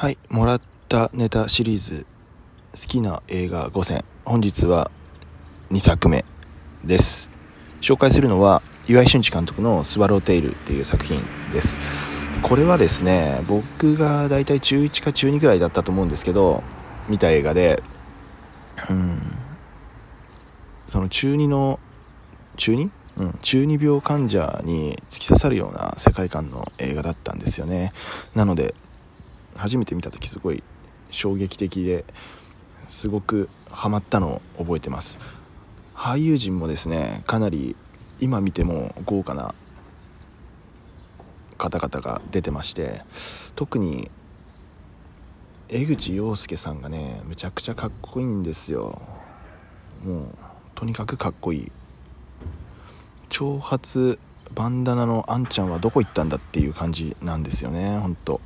はいもらったネタシリーズ好きな映画5選。本日は2作目です。紹介するのは岩井俊二監督の「スワローテイル」っていう作品です。これはですね僕が大体中1か中2ぐらいだったと思うんですけど見た映画でうんその中2の中 2? うん、中二病患者に突き刺さるような世界観の映画だったんですよね。なので初めて見た時すごい衝撃的ですごくハマったのを覚えてます。俳優陣もですねかなり今見ても豪華な方々が出てまして特に江口洋介さんがねむちゃくちゃかっこいいんですよ。もうとにかくかっこいい。長髪バンダナのあんちゃんはどこ行ったんだっていう感じなんですよねほんと。